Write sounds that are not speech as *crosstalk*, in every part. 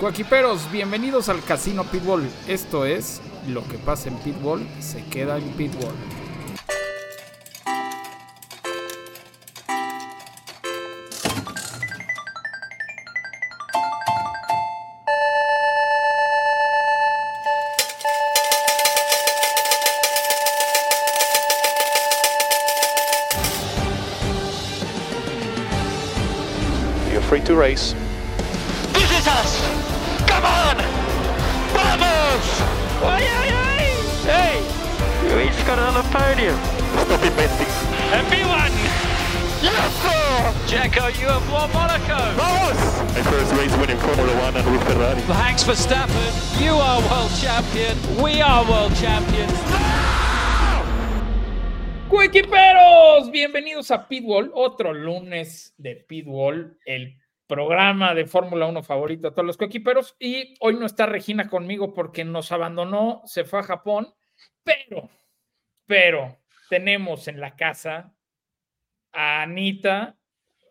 Coequiperos, bienvenidos al Casino Pitbull. Esto es lo que pasa en Pitbull, se queda en Pitbull. Pitbull, otro lunes de Pitbull, el programa de Fórmula 1 favorito a todos los coequiperos. Y hoy no está Regina conmigo porque nos abandonó, se fue a Japón, pero, pero tenemos en la casa a Anita,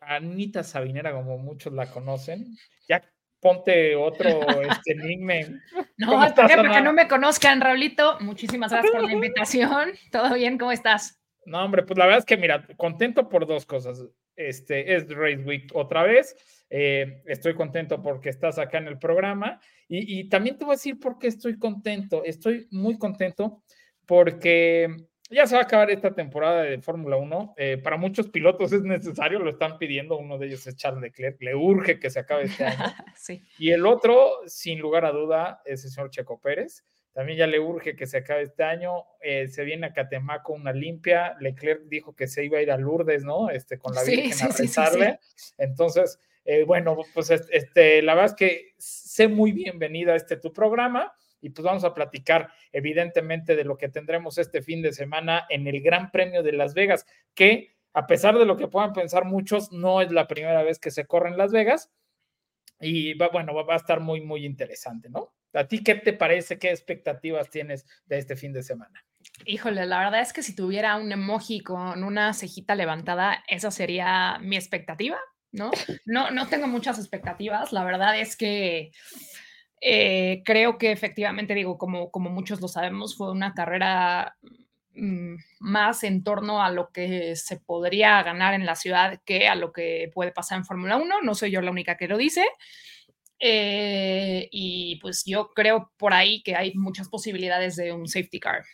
a Anita Sabinera, como muchos la conocen. Ya ponte otro este *laughs* nickname. No, ¿Cómo estás, espera, porque no me conozcan, Raulito. Muchísimas gracias por la invitación. *laughs* ¿Todo bien? ¿Cómo estás? No, hombre, pues la verdad es que mira, contento por dos cosas. Este es Race Week otra vez. eh, estoy contento porque estás acá en el programa. Y, y también te voy a decir por qué estoy contento. Estoy muy contento porque ya se va a acabar esta temporada de Fórmula 1. eh, para muchos pilotos es necesario, lo están pidiendo. Uno de ellos es Charles Leclerc. Le urge que se acabe este año. *laughs* sí. Y el otro, sin lugar a duda, es el señor Checo Pérez. También ya le urge que se acabe este año. eh, se viene a Catemaco una limpia. Leclerc dijo que se iba a ir a Lourdes, ¿no? Este, con la Sí, Virgen sí, a sí, sí, rezarle. Entonces, eh, bueno, pues es- este, la verdad es que sé muy bienvenida a este tu programa. Y pues vamos a platicar, evidentemente, de lo que tendremos este fin de semana en el Gran Premio de Las Vegas, que a pesar de lo que puedan pensar muchos, no es la primera vez que se corre en Las Vegas. Y va, bueno, va, va a estar muy, muy interesante, ¿no? ¿A ti qué te parece? ¿Qué expectativas tienes de este fin de semana? Híjole, la verdad es que si tuviera un emoji con una cejita levantada, esa sería mi expectativa, ¿no? No, no tengo muchas expectativas. La verdad es que eh, creo que efectivamente, digo, como, como muchos lo sabemos, fue una carrera mm, más en torno a lo que se podría ganar en la ciudad que a lo que puede pasar en Fórmula 1. No soy yo la única que lo dice. Eh, y pues yo creo por ahí que hay muchas posibilidades de un safety car,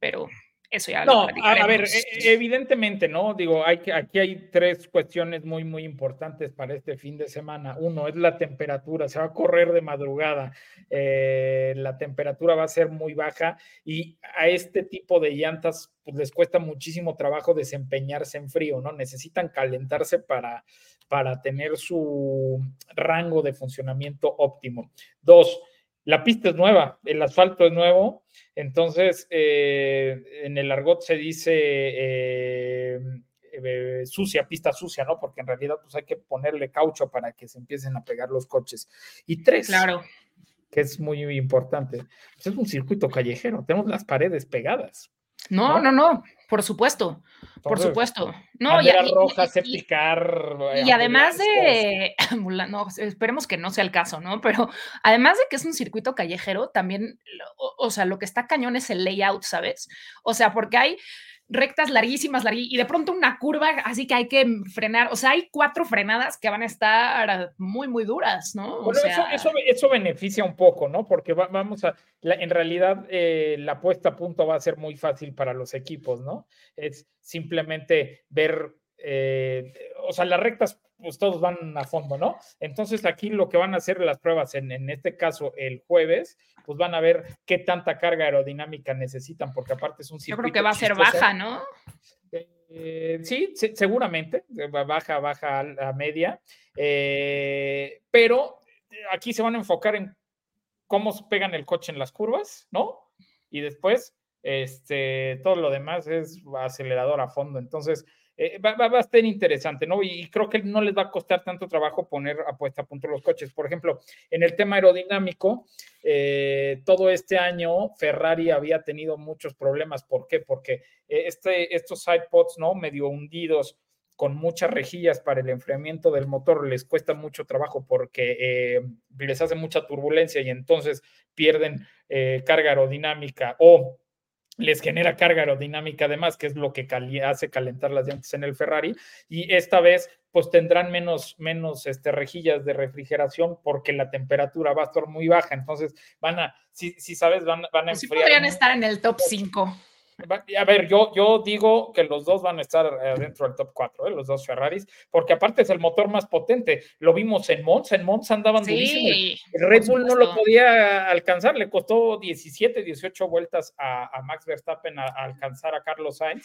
pero eso ya lo No, a, a ver, platicaremos. e- evidentemente, ¿no? Digo, hay que, aquí hay tres cuestiones muy, muy importantes para este fin de semana. Uno es la temperatura, se va a correr de madrugada, eh, la temperatura va a ser muy baja y a este tipo de llantas pues, les cuesta muchísimo trabajo desempeñarse en frío, ¿no? Necesitan calentarse para, para tener su rango de funcionamiento óptimo. Dos, la pista es nueva, el asfalto es nuevo, entonces eh, en el argot se dice eh, eh, sucia, pista sucia, ¿no? Porque en realidad pues hay que ponerle caucho para que se empiecen a pegar los coches. Y tres, Claro, que es muy importante, pues es un circuito callejero, tenemos las paredes pegadas. No, ¿no? no, no, por supuesto, por supuesto. No, y, roja, y- safety car, y además de, *laughs* no, esperemos que no sea el caso, ¿no? Pero además de que es un circuito callejero, también, o, o sea, lo que está cañón es el layout, ¿sabes? O sea, porque hay rectas larguísimas, y de pronto una curva, así que hay que frenar, o sea, hay cuatro frenadas que van a estar muy, muy duras, ¿no? O Bueno, eso, eso, eso beneficia un poco, ¿no? Porque va- vamos a, la- en realidad eh, la puesta a punto va a ser muy fácil para los equipos, ¿no? Es simplemente ver, eh, o sea, las rectas, pues todos van a fondo, ¿no? Entonces aquí lo que van a hacer las pruebas, en, en este caso el jueves, pues van a ver qué tanta carga aeroddinámica necesitan, porque aparte es un yo circuito creo que va a ser chistoso. baja, ¿no? Eh, sí, se- seguramente, ba- baja, baja a media, eh, pero aquí se van a enfocar en cómo pegan el coche en las curvas, ¿no? Y después, este, todo lo demás es acelerador a fondo. Entonces, eh, va, a estar interesante, ¿no? Y, creo que no les va a costar tanto trabajo poner a puesta a punto los coches. Por ejemplo, en el tema aerodinámico, eh, todo este año Ferrari había tenido muchos problemas. ¿Por qué? Porque eh, este, estos sidepods, ¿no? Medio hundidos con muchas rejillas para el enfriamiento del motor les cuesta mucho trabajo porque les hace mucha turbulencia y entonces pierden carga aerodinámica o les genera carga aerodinámica además, que es lo que hace calentar las llantas en el Ferrari. Y esta vez, pues tendrán menos, menos este, rejillas de refrigeración porque la temperatura va a estar muy baja. Entonces, van a, si, si sabes, van, van a pues enfriar. podrían estar en el top 5. A ver, yo, yo digo que los dos van a estar eh, dentro del top 4, ¿eh? los dos Ferraris, porque aparte es el motor más potente. Lo vimos en Monza, en Monza andaban sí, El Red Bull no lo podía alcanzar, le costó 17, 18 vueltas a, Max Verstappen a, alcanzar a Carlos Sainz.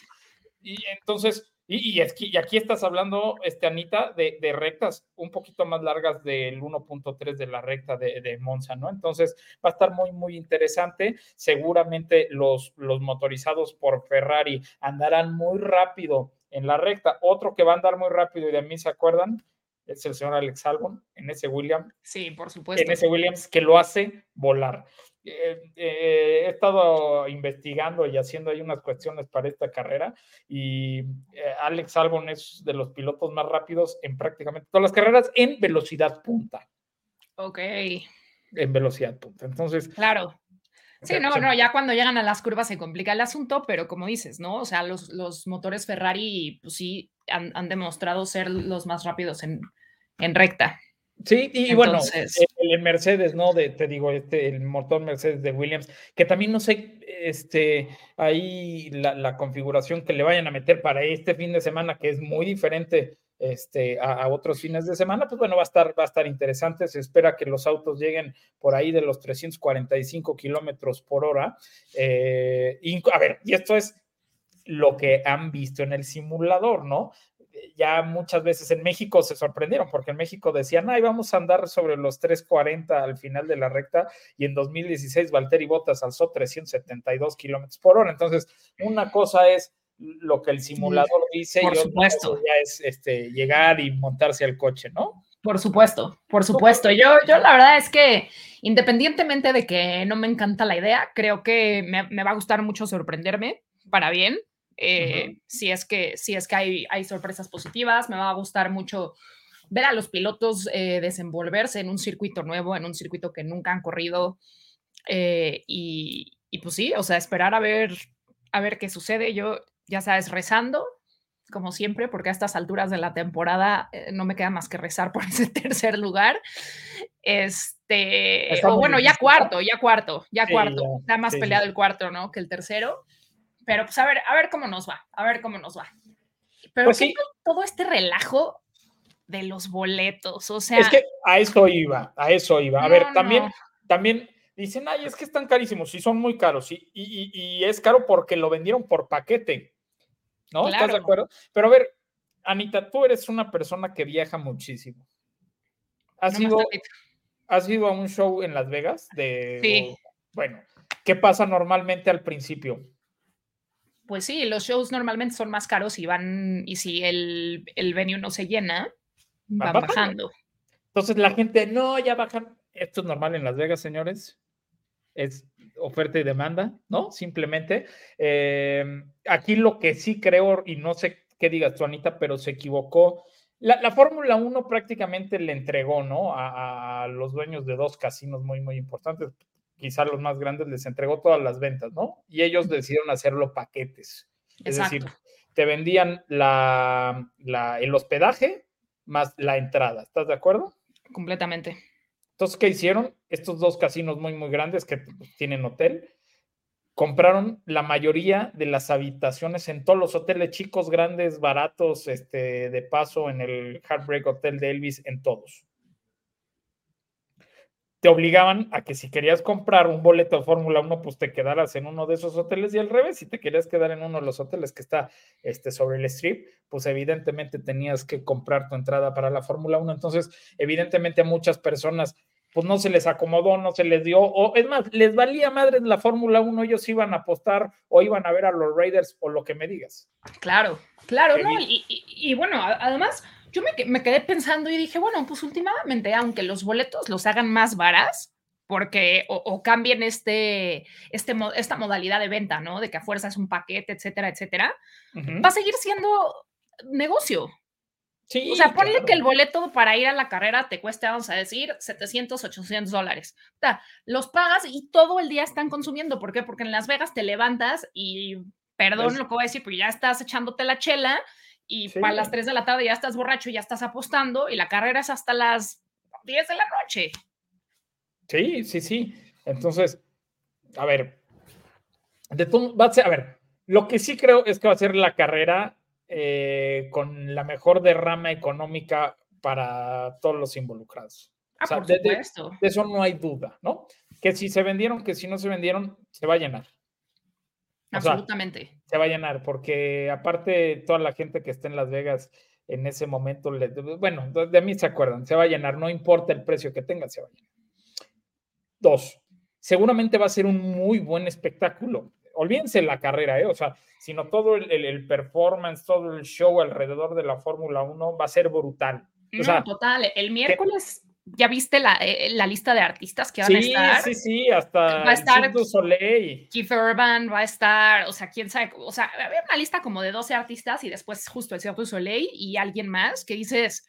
Y entonces, y, y, aquí estás hablando, este, Anita, de, rectas un poquito más largas del 1.3 de la recta de, Monza, ¿no? Entonces va a estar muy, muy interesante. Seguramente los, los motorizados por Ferrari andarán muy rápido en la recta. Otro que va a andar muy rápido y de mí se acuerdan es el señor Alex Albon en ese Williams. Sí, por supuesto. En ese Williams que lo hace volar. Eh, eh, he estado investigando y haciendo ahí unas cuestiones para esta carrera y eh, Alex Albon es de los pilotos más rápidos en prácticamente todas las carreras en velocidad punta. Ok. En velocidad punta. Entonces. Claro. Sí, no, no, ya cuando llegan a las curvas se complica el asunto, pero como dices, ¿no? O sea, los, los motores Ferrari, pues sí, han, han, demostrado ser los más rápidos en, en recta. Sí, y bueno, el, Mercedes, ¿no? De, te digo, este, el motor Mercedes de Williams, que también no sé, este, ahí la, configuración que le vayan a meter para este fin de semana, que es muy diferente este, a, otros fines de semana, pues bueno, va a estar, va a estar interesante. Se espera que los autos lleguen por ahí de los 345 kilómetros por hora. Eh, a ver, y esto es lo que han visto en el simulador, ¿no? Ya muchas veces en México se sorprendieron porque en México decían, ay, vamos a andar sobre los 340 al final de la recta y en 2016 Valtteri Bottas alzó 372 kilómetros por hora. Entonces, una cosa es lo que el simulador dice por y supuesto. ya es este, llegar y montarse al coche, ¿no? Por supuesto, por supuesto. Yo, yo la verdad es que independientemente de que no me encanta la idea, creo que me, me va a gustar mucho sorprenderme para bien eh, si es que, si es que hay, hay, sorpresas positivas, me va a gustar mucho ver a los pilotos eh, desenvolverse en un circuito nuevo, en un circuito que nunca han corrido. Eh, y, y, pues sí, o sea, esperar a ver, a ver qué sucede. Yo, ya sabes, rezando, como siempre, porque a estas alturas de la temporada no me queda más que rezar por *laughs* ese tercer lugar. Este, o bueno, ya cuarto, ya cuarto, ya cuarto. Está más peleado el cuarto, ¿no? Que el tercero. Pero pues a ver, a ver cómo nos va, a ver cómo nos va. Pero pues todo este relajo de los boletos, o sea. Es que a eso iba, a eso iba. A ver, también, también dicen, ay, es que están carísimos, y son muy caros, y, y, es caro porque lo vendieron por paquete, ¿no? ¿Estás de acuerdo? Pero a ver, Anita, tú eres una persona que viaja muchísimo. ¿Has, ido, ¿has ido a un show en Las Vegas? De, sí. bueno, ¿qué pasa normalmente al principio? Pues sí, los shows normalmente son más caros y van, y si el, el venue no se llena, van, bajando. Entonces la gente, no, ya bajan. Esto es normal en Las Vegas, señores. Es oferta y demanda, ¿no? Simplemente. Em, aquí lo que sí creo, y no sé qué digas tú, Anita, pero se equivocó. La, la Fórmula 1 prácticamente le entregó, ¿no? A, a, los dueños de dos casinos muy, muy importantes quizá los más grandes les entregó todas las ventas, ¿no? Y ellos decidieron hacerlo paquetes. Es decir, te vendían la, el hospedaje más la entrada. ¿Estás de acuerdo? Completamente. Entonces, ¿qué hicieron? Estos dos casinos muy, muy grandes que tienen hotel, compraron la mayoría de las habitaciones en todos los hoteles chicos, grandes, baratos, este, de paso en el Heartbreak Hotel de Elvis, en todos te obligaban a que si querías comprar un boleto de Fórmula 1, pues te quedaras en uno de esos hoteles y al revés, si te querías quedar en uno de los hoteles que está este, sobre el strip, pues evidentemente tenías que comprar tu entrada para la Fórmula 1. Entonces, evidentemente a muchas personas, pues no se les acomodó, no se les dio, o es más, les valía madre en la Fórmula 1, ellos iban a apostar o iban a ver a los Raiders o lo que me digas. Claro, claro, ¿no? y bueno, además yo me, quedé pensando y dije, bueno, pues últimamente, aunque los boletos los hagan más varas, porque o, cambien este, este, esta modalidad de venta, ¿no? De que a fuerza es un paquete, etcétera, etcétera, va a seguir siendo negocio. Sí, O sea, ponle claro. que el boleto para ir a la carrera te cueste, vamos a decir, 700, 800 dólares. O sea, los pagas y todo el día están consumiendo. ¿Por qué? Porque en Las Vegas te levantas y, perdón Es- lo que voy a decir, pero ya estás echándote la chela y Sí. para las 3 de la tarde ya estás borracho ya estás apostando y la carrera es hasta las 10 de la noche. Sí, sí, sí. Entonces, a ver, de todo, va a ser, a ver, lo que sí creo es que va a ser la carrera eh, con la mejor derrama económica para todos los involucrados. Ah, O sea, por de- de-. De eso no hay duda, ¿no? Que si se vendieron, que si no se vendieron, se va a llenar. O sea, absolutamente. Se va a llenar, porque aparte toda la gente que está en Las Vegas en ese momento, le- bueno, de mí se acuerdan, se va a llenar, no importa el precio que tenga, se va a llenar. Dos, seguramente va a ser un muy buen espectáculo. Olvídense la carrera, ¿eh? o sea, sino todo el, el- performance, todo el show alrededor de la Fórmula 1 va a ser brutal. No, sea, total. El miércoles, ¿ya viste la, eh, la lista de artistas que van a Sí, estar? sí, sí, hasta Va a estar- Soleil. Keith Urban va a estar, o sea, quién sabe, o sea, había una lista como de 12 artistas y después justo el Cirque du Soleil y alguien más que dices,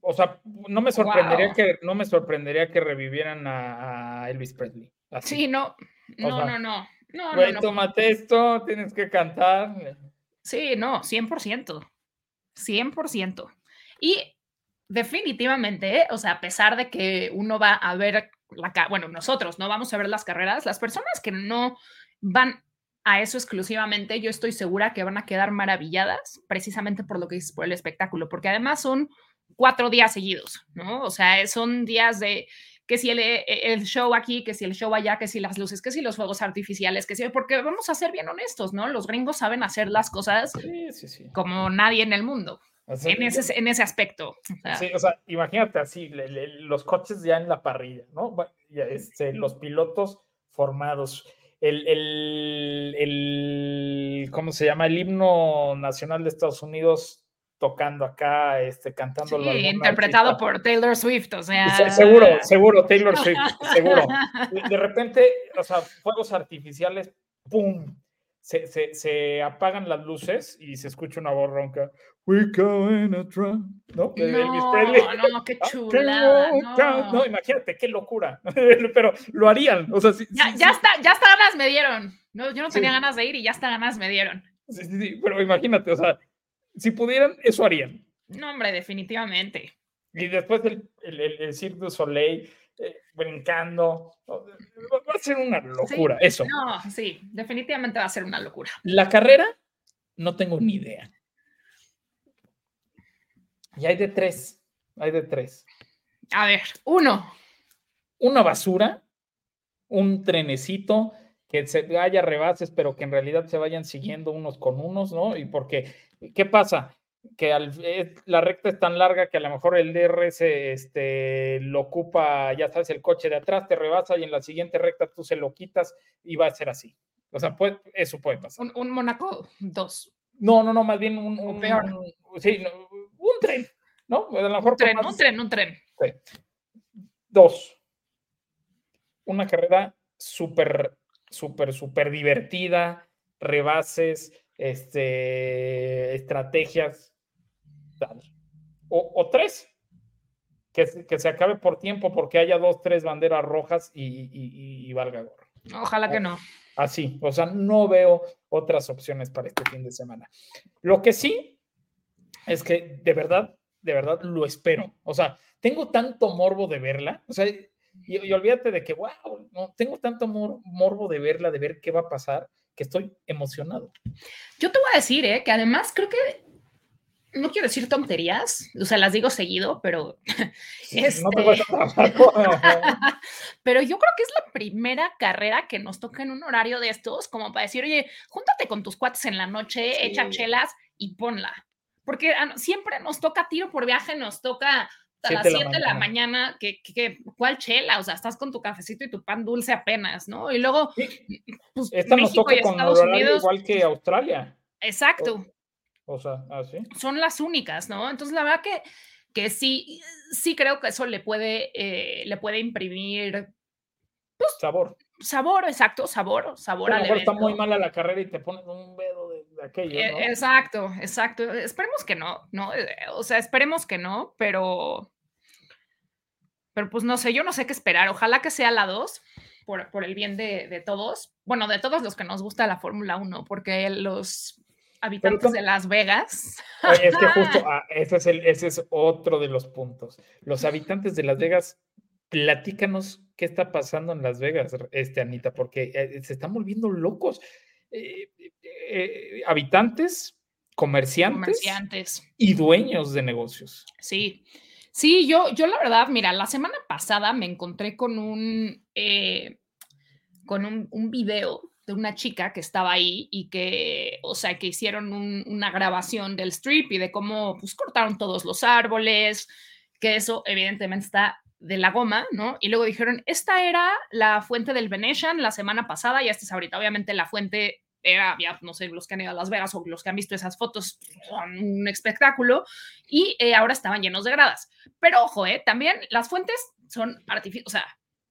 O sea, no me sorprendería Wow. que no me sorprendería que revivieran a, a Elvis Presley. Así. sí, no, no, sea, no, no, no, Güey, no, no. tómate esto, tienes que cantar. Sí, no, 100%, 100%. Y definitivamente, ¿eh? o sea, a pesar de que uno va a ver la, bueno, nosotros no vamos a ver las carreras, las personas que no van a eso exclusivamente, yo estoy segura que van a quedar maravilladas precisamente por lo que dices, por el espectáculo, porque además son cuatro días seguidos, ¿no? O sea, son días de que si el, eh, el show aquí, que si el show allá, que si las luces, que si los fuegos artificiales, que si, porque vamos a ser bien honestos, ¿no? Los gringos saben hacer las cosas Sí, sí, sí. como nadie en el mundo, O sea, en ese, en ese aspecto. O sea, sí, o sea, imagínate así, le- le- los coches ya en la parrilla, ¿no? Este, los pilotos formados. El, el, el- ¿cómo se llama? El himno nacional de Estados Unidos tocando acá, este, cantando. sí, interpretado por Taylor Swift, o sea. seguro, seguro, Taylor Swift, *laughs* seguro. De, de repente, o sea, fuegos artificiales, ¡pum! Se, se, se apagan las luces y se escucha una voz ronca. We going a Trump, ¿no? De Elvis No, Presley. no, qué chulada. no. No, imagínate, qué locura. *laughs* Pero lo harían. O sea, sí, Ya, sí, ya sí, está, ya hasta ganas me dieron. No, yo no Sí. tenía ganas de ir y ya hasta ganas me dieron. sí, sí, sí, pero imagínate, o sea, si pudieran, eso harían. No, hombre, definitivamente. Y después el, el, el, el Cirque du Soleil eh, brincando. ¿no? Va va a ser una locura, eso. No, sí, definitivamente va a ser una locura. La carrera, no tengo ni idea. Y hay de tres. Hay de tres. A ver, uno. Una basura, un trenecito que se haya rebases, pero que en realidad se vayan siguiendo unos con unos, ¿no? Y porque, ¿qué pasa? Que al- eh, la recta es tan larga que a lo mejor el DRS este, lo ocupa, ya sabes, el coche de atrás, te rebasa y en la siguiente recta tú se lo quitas y va a ser así. O sea, puede- eso puede pasar. Un, un Mónaco 2. No, no, no, más bien un, un- peor. sí, un tren, ¿no? A lo mejor Un tren, un tren, un tren. Dos, una carrera súper, súper, súper divertida, rebases, este, estrategias, tal. O, o tres, que, se- que se acabe por tiempo porque haya dos, tres banderas rojas y, y- y- y valga gorro. Ojalá que no. Así, o sea, no veo otras opciones para este fin de semana. Lo que sí es que de verdad, de verdad lo espero. O sea, tengo tanto morbo de verla, o sea, y, y olvídate de que, wow, no, tengo tanto mor- morbo de verla, de ver qué va a pasar, que estoy emocionado. Yo te voy a decir, ¿eh? que además creo que no quiero decir tonterías, o sea, las digo seguido, pero, *laughs* *laughs* No te Este- vas a *laughs* pero yo creo que es la primera carrera que nos toca en un horario de estos, como para decir, oye, júntate con tus cuates en la noche, echa chelas y ponla. Porque ah, siempre nos toca tiro por viaje, nos toca a las de la 7 de la mañana. que, que- ¿cuál chela? O sea, estás con tu cafecito y tu pan dulce apenas, ¿no? Y luego, Sí, pues, Esta nos México toca y con Estados Unidos, igual que Australia. exacto. O sea, así. son las únicas, ¿no? Entonces, la verdad que, que sí, sí creo que eso le puede, eh, le puede imprimir Sabor. sabor, exacto, sabor, sabor a lo al mejor está muy mala la carrera y te pones un aquello. ¿no? Exacto, exacto. Esperemos que no, ¿no? O sea, esperemos que no, pero. Pero pues no sé, yo no sé qué esperar. Ojalá que sea la 2, por, por, el bien de, de, todos. Bueno, de todos los que nos gusta la Fórmula 1, porque los habitantes de Las Vegas. Es que justo *laughs* ah, ese, es el, ese es otro de los puntos. Los habitantes de Las Vegas, platícanos qué está pasando en Las Vegas, este, Anita, porque eh, se están volviendo locos. Eh, eh, habitantes, comerciantes, comerciantes, y dueños de negocios. Sí, sí, yo, yo la verdad, mira, la semana pasada me encontré con un, con un, un video de una chica que estaba ahí y que, o sea, que hicieron una grabación del strip y de cómo pues cortaron todos los árboles, que eso evidentemente está de la goma, ¿no? Y luego dijeron, esta era la fuente del Venetian la semana pasada y esta es ahorita, obviamente la fuente era, ya no sé, los que han ido a Las Vegas o los que han visto esas fotos, son un espectáculo y eh, ahora estaban llenos de gradas. Pero ojo, ¿eh? También las fuentes son artificiales, o sea,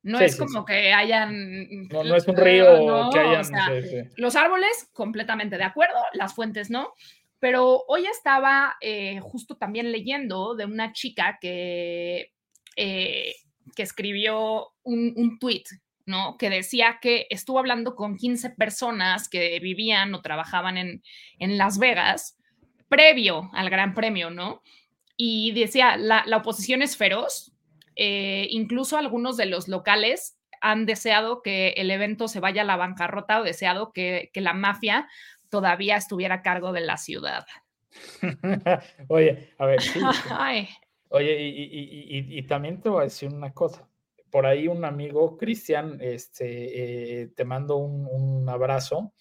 no es como que hayan. No, no es un río *laughs* que hayan. los árboles, completamente de acuerdo, las fuentes no. Pero hoy estaba eh, justo también leyendo de una chica que, eh, que escribió un, un tweet, ¿no? Que decía que estuvo hablando con 15 personas que vivían o trabajaban en, en Las Vegas previo al Gran Premio, ¿no? Y decía, la, la oposición es feroz, eh, incluso algunos de los locales han deseado que el evento se vaya a la bancarrota o deseado que, la mafia todavía estuviera a cargo de la ciudad. *laughs* Oye, a ver. *laughs* Oye, y, también te voy a decir una cosa. Por ahí un amigo, Cristian, este, eh, te mando un, abrazo.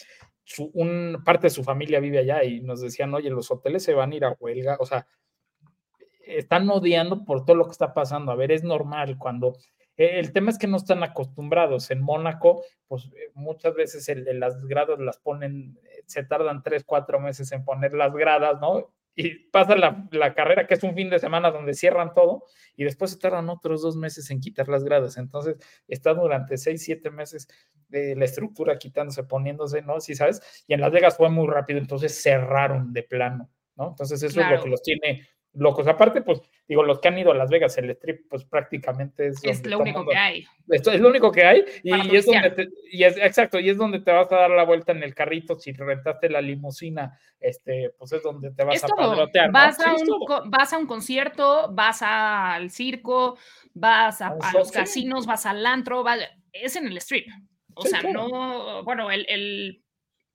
un, parte de su familia vive allá y nos decían, oye, los hoteles se van a ir a huelga. O sea, están odiando por todo lo que está pasando. A ver, es normal cuando eh, el tema es que no están acostumbrados. En Mónaco, pues eh, muchas veces el, las gradas las ponen, se tardan tres, cuatro meses en poner las gradas, ¿no? Y pasa la, la, carrera, que es un fin de semana donde cierran todo, y después se tardan otros dos meses en quitar las gradas. Entonces, está durante seis, siete meses de la estructura quitándose, poniéndose, ¿no? Si sabes, y en Las Vegas fue muy rápido, entonces cerraron de plano, ¿no? Entonces, eso es lo que los tiene locos. Aparte, pues, digo, los que han ido a Las Vegas, el strip, pues prácticamente es. Es lo único que hay. Esto es lo único que hay. Y, es donde y es, exacto, y es donde te vas a dar la vuelta en el carrito. Si rentaste la limusina, este, pues es donde te vas a padrotear. Vas, a un, vas a un concierto, vas al circo, vas a, los casinos, vas al antro, es en el strip. O sea, no, bueno, el, el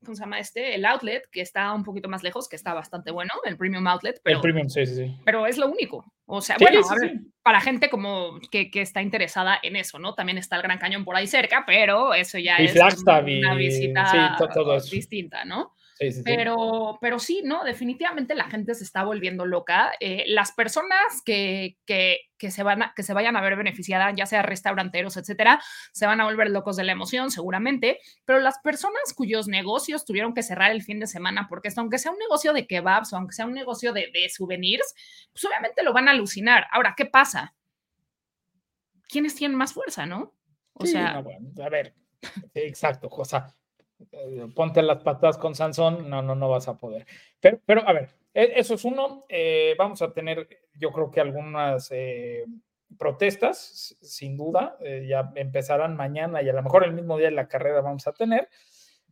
¿cómo se llama este? El outlet, que está un poquito más lejos, que está bastante bueno, el premium outlet. Pero, el premium, sí, sí, sí. Pero es lo único. O sea, bueno, para gente como que, que, está interesada en eso, ¿no? También está el Gran Cañón por ahí cerca, pero eso ya es una visita distinta, ¿no? Pero, pero sí, ¿no? Definitivamente la gente se está volviendo loca. Eh, las personas que, que, que, se van a, que se vayan a ver beneficiadas, ya sea restauranteros, etcétera, se van a volver locos de la emoción, seguramente. Pero las personas cuyos negocios tuvieron que cerrar el fin de semana, porque esto, aunque sea un negocio de kebabs o aunque sea un negocio de, de souvenirs, pues obviamente lo van a alucinar. Ahora, ¿qué pasa? ¿Quiénes tienen más fuerza, no? O sea. a ver, exacto, cosa eh, ponte las patas con Sansón, no, no, no vas a poder. Pero, pero a ver, e, eso es uno. Eh, vamos a tener, yo creo que algunas eh, protestas, sin duda, ya empezarán mañana y a lo mejor el mismo día de la carrera vamos a tener.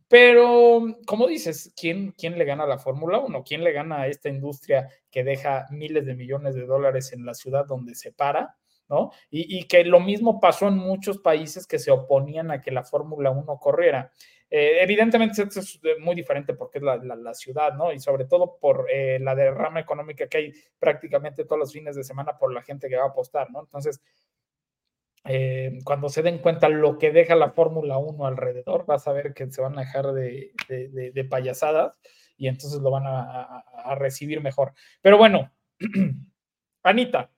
Pero, como dices, ¿quién, quién le gana a la Fórmula 1? ¿Quién le gana a esta industria que deja miles de millones de dólares en la ciudad donde se para? ¿No? Y, que lo mismo pasó en muchos países que se oponían a que la Fórmula 1 corriera. Eh, evidentemente esto es eh, muy diferente porque es la, ciudad, ¿no? Y sobre todo por eh, la derrama económica que hay prácticamente todos los fines de semana por la gente que va a apostar, ¿no? Entonces, cuando se den cuenta lo que deja la Fórmula 1 alrededor, vas a ver que se van a dejar de, payasadas y entonces lo van a recibir mejor. Pero bueno, *clears throat* Anita,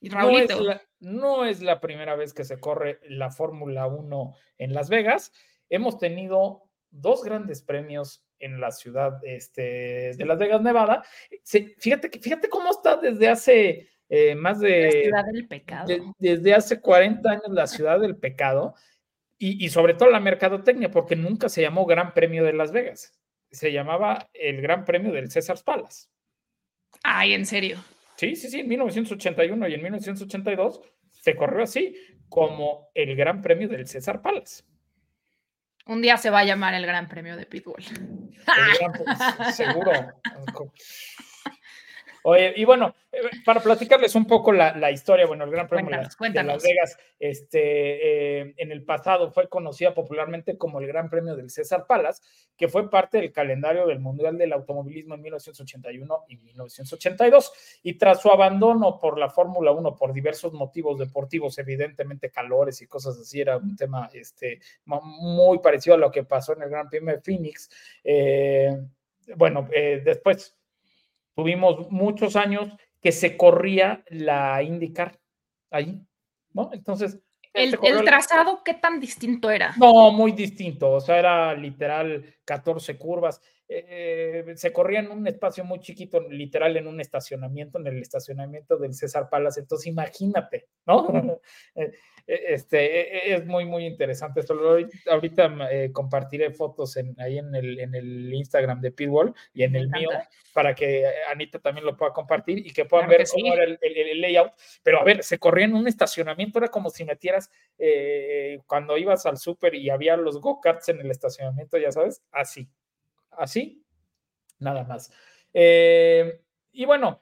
no es, la, no es, la, primera vez que se corre la Fórmula 1 en Las Vegas hemos tenido dos grandes premios en la ciudad este, de Las Vegas, Nevada. fíjate, fíjate cómo está desde hace eh, más de... La ciudad del pecado. desde hace 40 años la ciudad del pecado y, sobre todo la mercadotecnia, porque nunca se llamó Gran Premio de Las Vegas. se llamaba el Gran Premio del César Palace. Ay, en serio. Sí, sí, sí, en 1981 y en 1982 se corrió así como el Gran Premio del César Palace. Un día se va a llamar el Gran Premio de Pitbull. *laughs* seguro. Oye, y bueno, eh, para platicarles un poco la, historia, bueno, el Gran Premio de Las Vegas, este, eh, en el pasado fue conocida popularmente como el Gran Premio del César Palace, que fue parte del calendario del Mundial del Automovilismo en 1981 y 1982. Y tras su abandono por la Fórmula 1 por diversos motivos deportivos, evidentemente calores y cosas así, era un tema este, muy parecido a lo que pasó en el Gran Premio de Phoenix. Eh, bueno, después Tuvimos muchos años que se corría la IndyCar ahí, ¿no? Entonces. ¿El, trazado qué tan distinto era? No, muy distinto. O sea, era literal 14 curvas. Eh, se corría en un espacio muy chiquito, literal en un estacionamiento, en el estacionamiento del César Palace. Entonces, imagínate, ¿no? *laughs* *laughs* Eh, e, este, e, e, es muy, muy interesante esto. Ahorita eh, compartiré fotos en, ahí en el, en el Instagram de Pitbull y en el mío para que Anita también lo pueda compartir y que puedan ver cómo era el, layout. Pero a ver, se corría en un estacionamiento, era como si metieras eh, cuando ibas al súper y había los go-karts en el estacionamiento, ya sabes, así, así, nada más. Eh, y bueno,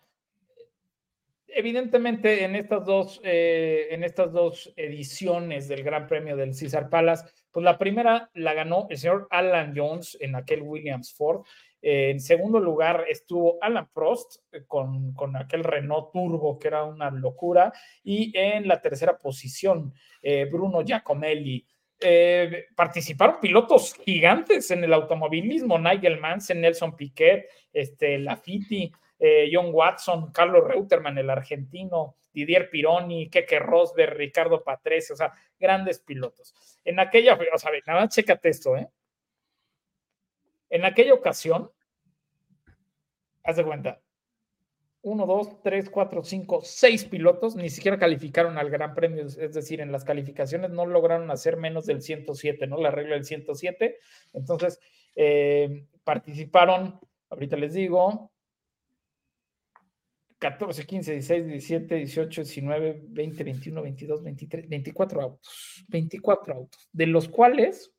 evidentemente en estas dos, eh, en estas dos ediciones del Gran Premio del César Palace, pues la primera la ganó el señor Alan Jones en aquel Williams Ford. Eh, en segundo lugar estuvo Alan Prost con, con, aquel Renault Turbo, que era una locura. Y en la tercera posición, Bruno Giacomelli. Participaron pilotos gigantes en el automovilismo, Nigel Mansell, Nelson Piquet, este, Lafitti, eh, John Watson, Carlos Reuterman, el argentino, Didier Pironi, Keke Rosberg, Ricardo Patrese, o sea, grandes pilotos. En aquella, o sea, nada más chécate esto, ¿eh? En aquella ocasión, haz de cuenta, uno, dos, tres, cuatro, cinco, seis pilotos ni siquiera calificaron al Gran Premio, es decir, en las calificaciones no lograron hacer menos del 107, ¿no? La regla del 107. Entonces, eh, participaron, ahorita les digo, 14, 15, 16, 17, 18, 19, 20, 21, 22, 23, 24 autos. 24 autos, de los cuales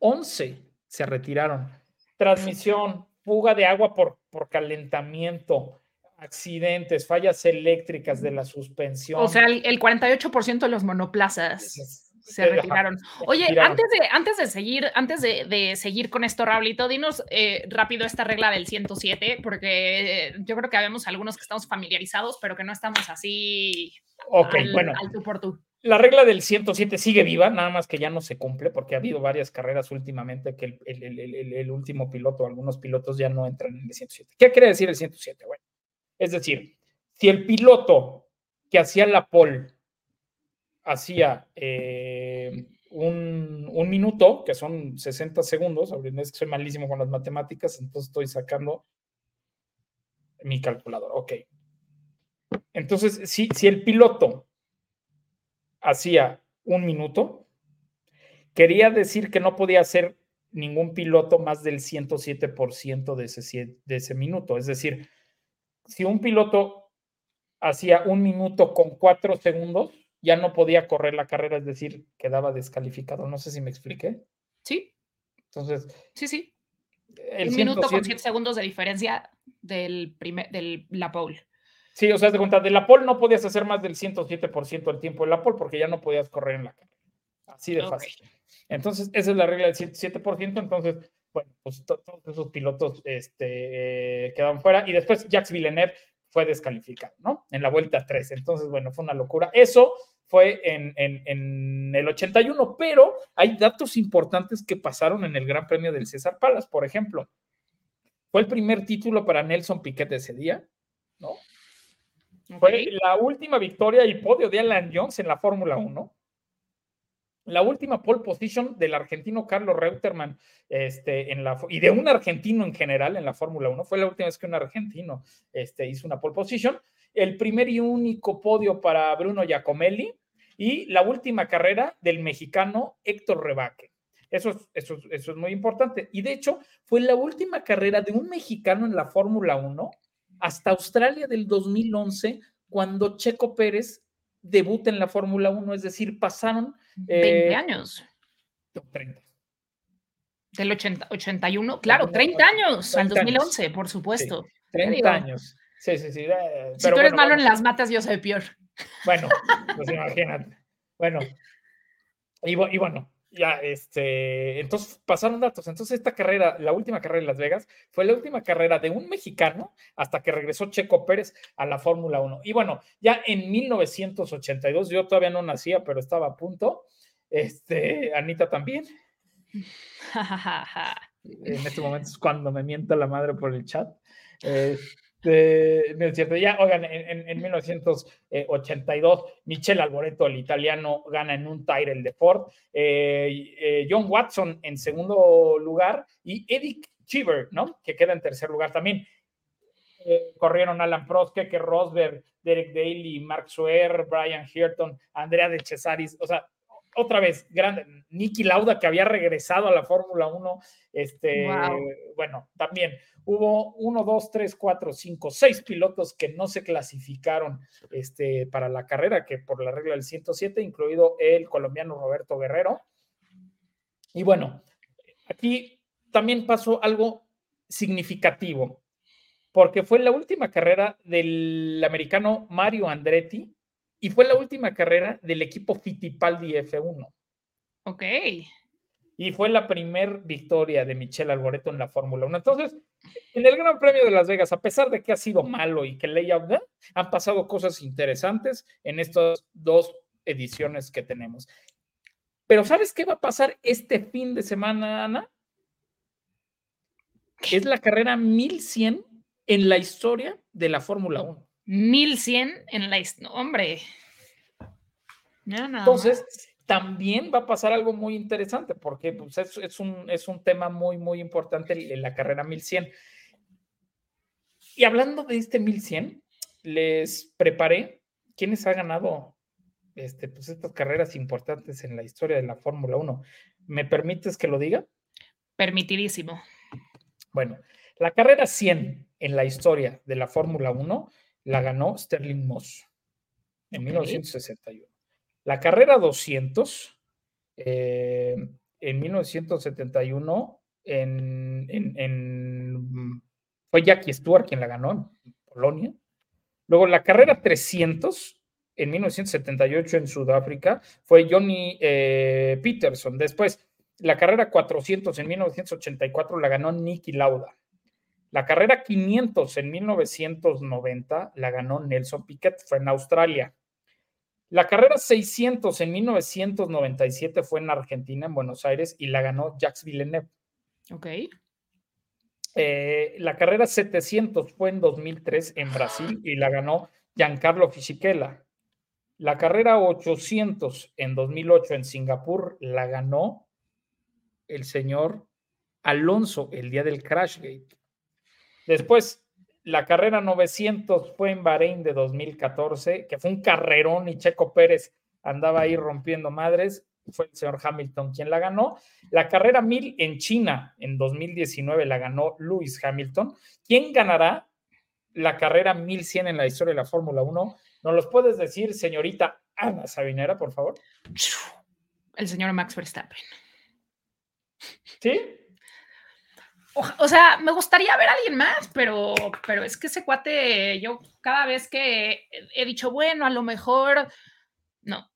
11 se retiraron. Transmisión, fuga de agua por, por calentamiento, accidentes, fallas eléctricas de la suspensión. O sea, el, el 48% de los monoplazas se retiraron. Oye, antes de, antes de seguir, antes de, seguir con esto, Raulito, dinos eh, rápido esta regla del 107, porque yo creo que habemos algunos que estamos familiarizados, pero que no estamos así Ok, bueno. tú por tú. La regla del 107 sigue viva, nada más que ya no se cumple, porque ha habido varias carreras últimamente que el, último piloto, algunos pilotos ya no entran en el 107. ¿Qué quiere decir el 107? Bueno, es decir, si el piloto que hacía la pole hacía eh, un, minuto, que son 60 segundos, es que soy malísimo con las matemáticas, entonces estoy sacando mi calculador, ok. Entonces, si, si el piloto hacía un minuto, quería decir que no podía hacer ningún piloto más del 107% de ese, de ese minuto. Es decir, si un piloto hacía un minuto con cuatro segundos, ya no podía correr la carrera, es decir, quedaba descalificado. No sé si me expliqué. Sí. Entonces. Sí, sí. El Un minuto con siete segundos de diferencia del primer, del la pole. Sí, o sea, de cuenta, de la pole no podías hacer más del 107% del tiempo de la pole porque ya no podías correr en la carrera. Así de fácil. Entonces, esa es la regla del 107%. Entonces, bueno, pues todos esos pilotos este, eh, quedaron fuera. Y después Jacques Villeneuve fue descalificado, ¿no? En la vuelta 3. Entonces, bueno, fue una locura. Eso fue en, en, el 81, pero hay datos importantes que pasaron en el Gran Premio del César Palas, por ejemplo. Fue el primer título para Nelson Piquet ese día, ¿no? Fue la última victoria y podio de Alan Jones en la Fórmula 1 la última pole position del argentino Carlos Reuterman este, en la, y de un argentino en general en la Fórmula 1. Fue la última vez que un argentino este, hizo una pole position. El primer y único podio para Bruno Giacomelli y la última carrera del mexicano Héctor Rebaque. Eso es, eso, es- eso es muy importante. Y de hecho, fue la última carrera de un mexicano en la Fórmula 1 hasta Australia del 2011, cuando Checo Pérez debuta en la Fórmula 1, es decir, pasaron 20 eh, años. 30. Del 80, 81, claro, no, 30 años, al 30 años. 2011, por supuesto. 30 digo? años. Sí, sí, sí. eh, Si tú eres bueno, malo vamos. en las matas, yo soy peor. Bueno, pues imagínate. Bueno, y, bu- y bueno, ya, este, entonces pasaron datos. Entonces, esta carrera, la última carrera en Las Vegas, fue la última carrera de un mexicano hasta que regresó Checo Pérez a la Fórmula 1. Y bueno, ya en 1982, yo todavía no nacía, pero estaba a punto. Este, Anita también. *laughs* En este momento es cuando me mienta la madre por el chat. Cierto, ya, oigan, en, en- en 1982, Michel Alboreto, el italiano, gana en un Tyrell de Ford. eh, eh, John Watson en segundo lugar y Eddie Cheever, ¿no? Que queda en tercer lugar también. Eh, corrieron Alan Prost, Keke Rosberg, Derek Daly, Mark Suer, Brian Hirton, Andrea de Cesaris, o sea, otra vez, grande, Nicky Lauda que había regresado a la Fórmula 1, este, Wow. bueno, también hubo uno, dos, tres, cuatro, cinco, seis pilotos que no se clasificaron este, para la carrera, que por la regla del 107, incluido el colombiano Roberto Guerrero. Y bueno, aquí también pasó algo significativo, porque fue la última carrera del americano Mario Andretti y fue la última carrera del equipo Fittipaldi F1. Ok. Y fue la primer victoria de Michelle Alboreto en la Fórmula 1. Entonces, en el Gran Premio de Las Vegas, a pesar de que ha sido malo y que layout, ¿eh? han pasado cosas interesantes en estas dos ediciones que tenemos. Pero ¿sabes qué va a pasar este fin de semana, Ana? Es la carrera 1100 en la historia de la Fórmula 1. 1100 en la. no, hombre. Entonces, también va a pasar algo muy interesante, porque pues, es, es un, es un tema muy, muy importante en la carrera 1100. Y hablando de este 1100, les preparé quiénes ha ganado este, pues, estas carreras importantes en la historia de la Fórmula 1. ¿Me permites que lo diga? Permitidísimo. Bueno, la carrera 100 en la historia de la Fórmula 1 la ganó Sterling Moss en Ok. 1961. La carrera 200 eh, en 1971 en, en- en- fue Jackie Stewart quien la ganó en Polonia. Luego la carrera 300 en 1978 en Sudáfrica fue Johnny eh, Peterson. Después la carrera 400 en 1984 la ganó Nicky Lauda. La carrera 500 en 1990 la ganó Nelson Piquet, fue en Australia. La carrera 600 en 1997 fue en Argentina, en Buenos Aires, y la ganó Jacques Villeneuve. Ok. Eh, la carrera 700 fue en 2003 en Brasil y la ganó Giancarlo Fisichella. La carrera 800 en 2008 en Singapur la ganó el señor Alonso el día del Crashgate. Después, la carrera 900 fue en Bahrein de 2014, que fue un carrerón y Checo Pérez andaba ahí rompiendo madres. Fue el señor Hamilton quien la ganó. La carrera 1000 en China en 2019 la ganó Lewis Hamilton. ¿Quién ganará la carrera 1100 en la historia de la Fórmula 1? ¿Nos los puedes decir, señorita Ana Sabinera, por favor? El señor Max Verstappen. ¿Sí? O, o sea, me gustaría ver a alguien más, pero, pero es que ese cuate, yo cada vez que he, he dicho, bueno, a lo mejor, no.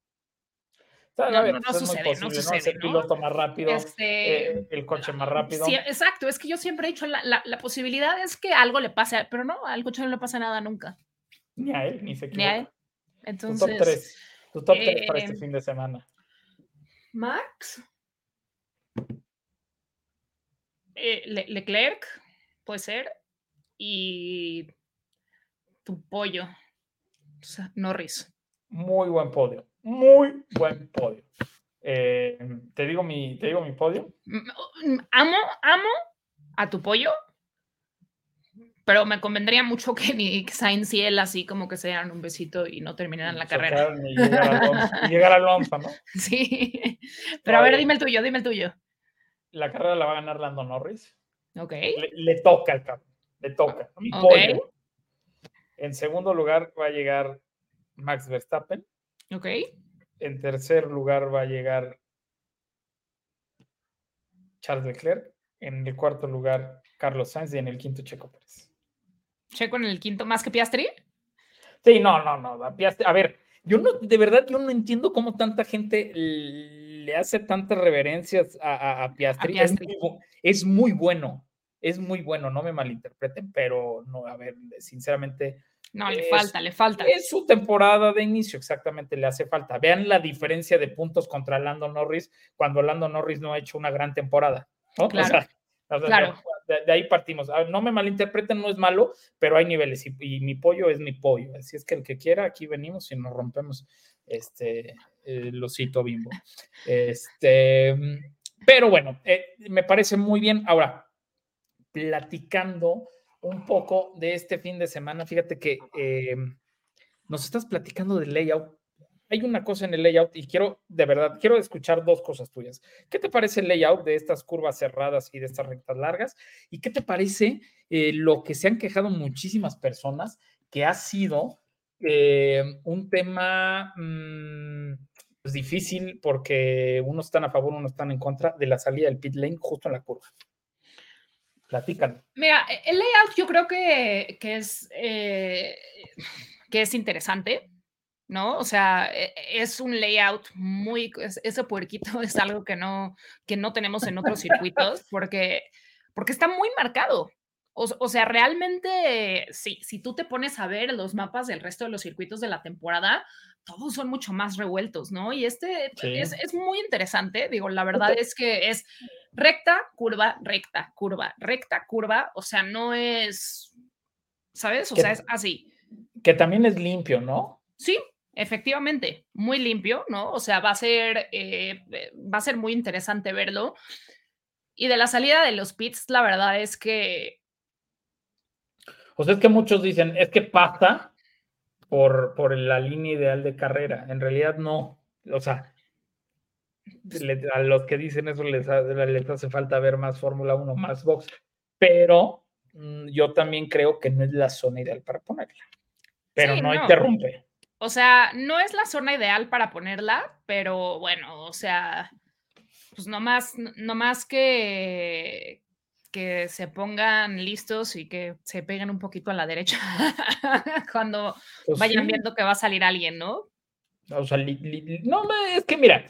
No, ver, no, no no posible, sucede, ¿no? piloto más rápido, Este, eh, el coche más rápido. sí, exacto, es que yo siempre he dicho, la, la- la posibilidad es que algo le pase, pero no, al coche no le pasa nada nunca, Ni a él, ni se ni a él. equivoca. Tu top Entonces, 3. Tu top 3 para este eh, fin de semana. Max, eh, Le- Leclerc, puede ser, y tu pollo, o sea, Norris. Muy buen podio. Muy buen podio. Eh, ¿te, digo mi, ¿Te digo mi podio? Amo, amo a tu pollo, pero me convendría mucho que ni Sainz y él así como que se dieran un besito y no terminaran la carrera. Y llegar al Alonso, ¿no? *laughs* Sí, pero a ver, Oye. dime el tuyo, dime el tuyo. La carrera la va a ganar Lando Norris. Ok. Le, le toca al carro, le toca. Mi Ok. pollo. En segundo lugar va a llegar Max Verstappen. Ok. En tercer lugar va a llegar Charles Leclerc. En el cuarto lugar, Carlos Sainz. Y en el quinto, Checo Pérez. Checo en el quinto, más que Piastri. Sí, no, no, no. a Piastri- A ver, yo no, de verdad, yo no entiendo cómo tanta gente le hace tantas reverencias a, a- a Piastri. Es Piastri. muy bu- es muy bueno. Es muy bueno, no me malinterpreten, pero no, a ver, sinceramente, No, le falta, le falta. Es su temporada de inicio, exactamente, le hace falta. Vean la diferencia de puntos contra Lando Norris cuando Lando Norris no ha hecho una gran temporada. ¿no? O Claro, sea, o sea, claro. De, de ahí partimos. Ah, No me malinterpreten, no es malo, pero hay niveles y, y mi pollo es mi pollo. Así es que el que quiera, aquí venimos y nos rompemos este el osito bimbo. Este, pero bueno, eh, me parece muy bien. Ahora, platicando un poco de este fin de semana. Fíjate que eh, nos estás platicando del layout. Hay una cosa en el layout y quiero, de verdad, quiero escuchar dos cosas tuyas. ¿Qué te parece el layout de estas curvas cerradas y de estas rectas largas? ¿Y qué te parece eh, lo que se han quejado muchísimas personas, que ha sido eh, un tema mm, pues, difícil porque unos están a favor, unos están en contra de la salida del pit lane justo en la curva? Platícalo. Mira, e- el layout yo creo que, que es, eh, que es interesante, ¿no? O sea, e- es un layout muy, es- ese puerquito *laughs* es algo que no, que no tenemos en otros circuitos porque, porque está muy marcado. O, o sea, realmente, si, si tú te pones a ver los mapas del resto de los circuitos de la temporada, todos son mucho más revueltos, ¿no? Y este Sí. es, es muy interesante. Digo, la verdad es que es recta, curva, recta, curva, recta, curva. O sea, no es, ¿sabes? O Que- sea, es así. Que también es limpio, ¿no? Sí, efectivamente, muy limpio, ¿no? O sea, va a ser, eh, eh, va a ser muy interesante verlo. Y de la salida de los pits, la verdad es que O sea, es que muchos dicen, es que pasa por, por la línea ideal de carrera. En realidad no. O sea, le- a los que dicen eso les, les hace falta ver más Fórmula 1, más box. Pero mm, yo también creo que no es la zona ideal para ponerla. Pero Sí, no, no. interrumpe. O sea, no es la zona ideal para ponerla, pero bueno, o sea, pues no más, no más que, que se pongan listos y que se peguen un poquito a la derecha *laughs* cuando Pues vayan sí. viendo que va a salir alguien, ¿no? O sea, li- li- li- no, es que mira,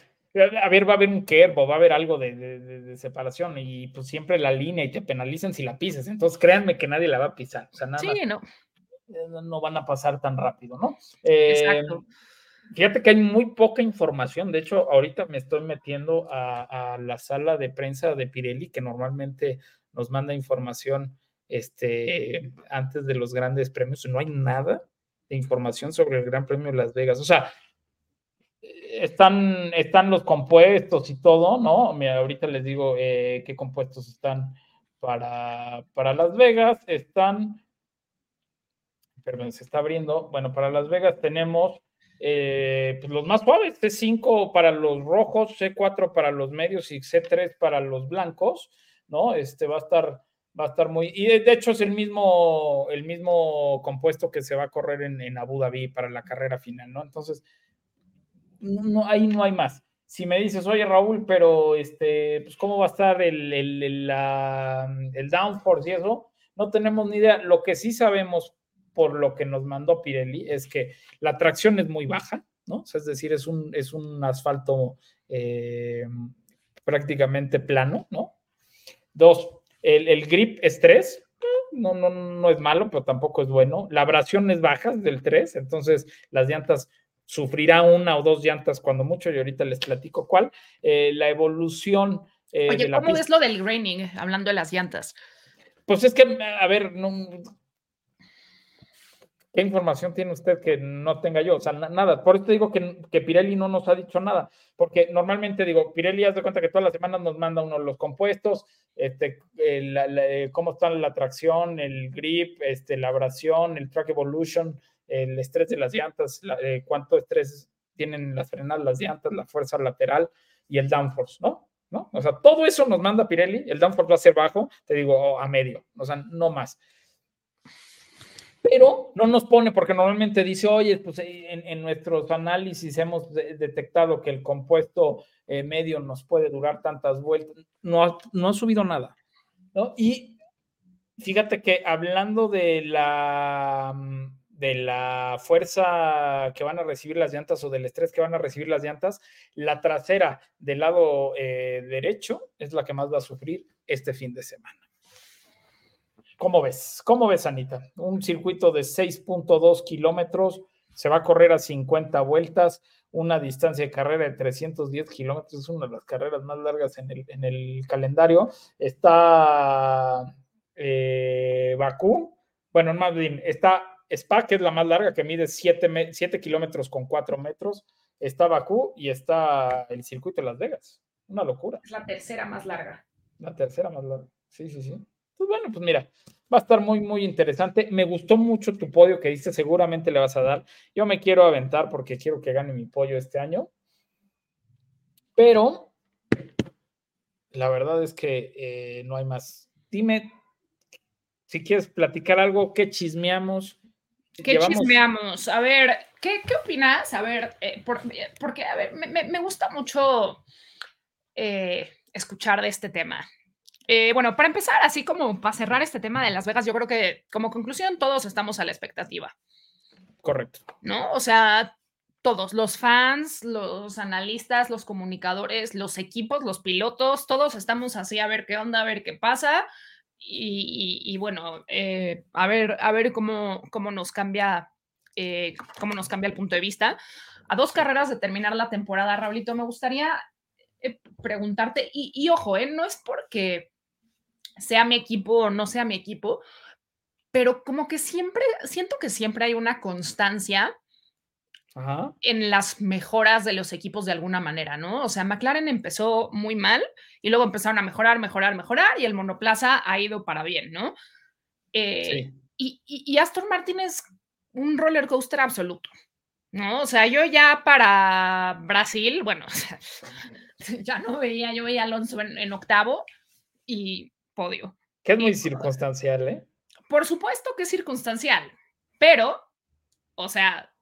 a ver, va a haber un curve o va a haber algo de, de- de- separación y pues siempre la línea y te penalizan si la pisas. Entonces créanme que nadie la va a pisar. O sea, nada Sí, no, eh, no- no van a pasar tan rápido, ¿no? Eh, exacto. Fíjate que hay muy poca información. De hecho, ahorita me estoy metiendo a, a la sala de prensa de Pirelli, que normalmente nos manda información este, antes de los grandes premios. No hay nada de información sobre el Gran Premio de Las Vegas. O sea, están, están los compuestos y todo, ¿no? Mira, ahorita les digo eh, qué compuestos están para, para Las Vegas. Están perdón, se está abriendo. Bueno, para Las Vegas tenemos eh, pues los más suaves, C5 para los rojos, C4 para los medios y C3 para los blancos, ¿no? Este va a estar, va a estar muy, y de, hecho es el mismo, el mismo compuesto que se va a correr en, en Abu Dhabi para la carrera final, ¿no? Entonces, ahí no hay más. Si me dices, oye Raúl, pero este, pues cómo va a estar el, el, el, el downforce y eso, no tenemos ni idea. Lo que sí sabemos por lo que nos mandó Pirelli es que la tracción es muy baja, ¿no? Es decir, es un, es un asfalto eh, prácticamente plano, ¿no? Dos, el, el grip es 3, no, no, no es malo, pero tampoco es bueno. La abrasión es baja, es del 3, entonces las llantas sufrirá una o dos llantas cuando mucho, y ahorita les platico cuál. Eh, la evolución eh, Oye, de la ¿cómo pista- es lo del graining? Hablando de las llantas. Pues es que, a ver, no, ¿qué información tiene usted que no tenga yo? O sea, na- nada. Por eso te digo que, que Pirelli no nos ha dicho nada, porque normalmente digo, Pirelli, haz de cuenta que todas las semanas nos manda uno los compuestos, este, la- la- eh, cómo está la tracción, el grip, este, la abrasión, el track evolution, el estrés de las llantas, la- eh, cuánto estrés tienen las frenadas, las llantas, la fuerza lateral y el downforce, ¿no? ¿no? O sea, todo eso nos manda Pirelli, el downforce va a ser bajo, te digo, oh, a medio, o sea, no más. Pero no nos pone, porque normalmente dice, oye, pues eh, en, nuestros análisis hemos detectado que el compuesto eh, medio nos puede durar tantas vueltas. No ha, no ha subido nada, ¿no? Y fíjate que hablando de la de la fuerza que van a recibir las llantas o del estrés que van a recibir las llantas, la trasera del lado eh, derecho es la que más va a sufrir este fin de semana. ¿Cómo ves? ¿Cómo ves, Anita? Un circuito de 6.2 kilómetros, se va a correr a 50 vueltas, una distancia de carrera de 310 kilómetros, es una de las carreras más largas en el, calendario. Está eh, Bakú, bueno, más bien, está Spa, que es la más larga, que mide 7, kilómetros con 4 metros. Está Bakú y está el circuito de Las Vegas. Una locura. Es la tercera más larga. La tercera más larga. Sí, sí, sí. Pues bueno, pues mira, va a estar muy, muy interesante. Me gustó mucho tu podio que dice, seguramente le vas a dar. Yo me quiero aventar porque quiero que gane mi pollo este año. Pero la verdad es que eh, no hay más. Dime si quieres platicar algo, ¿qué chismeamos? ¿Qué chismeamos? A ver, ¿qué, qué opinas? A ver, eh, porque, a ver, me, gusta mucho eh, escuchar de este tema. Eh, bueno, para empezar, así como para cerrar este tema de Las Vegas, yo creo que como conclusión todos estamos a la expectativa. Correcto. ¿No? O sea, todos, los fans, los analistas, los comunicadores, los equipos, los pilotos, todos estamos así a ver qué onda, a ver qué pasa y, bueno, eh, a ver, a ver cómo, cómo nos cambia, eh, cómo nos cambia el punto de vista. A dos carreras de terminar la temporada, Raulito, me gustaría preguntarte, y, ojo, no es porque sea mi equipo o no sea mi equipo, pero como que siempre, siento que siempre hay una constancia en las mejoras de los equipos de alguna manera, ¿no? O sea, McLaren empezó muy mal y luego empezaron a mejorar, mejorar, mejorar y el monoplaza ha ido para bien, ¿no? Eh, y, Aston Martin es un roller coaster absoluto, ¿no? O sea, yo ya para Brasil, bueno, *laughs* ya no veía, yo veía a Alonso en, octavo y podio. Que es muy circunstancial, ¿eh? Por supuesto que es circunstancial, pero, o sea,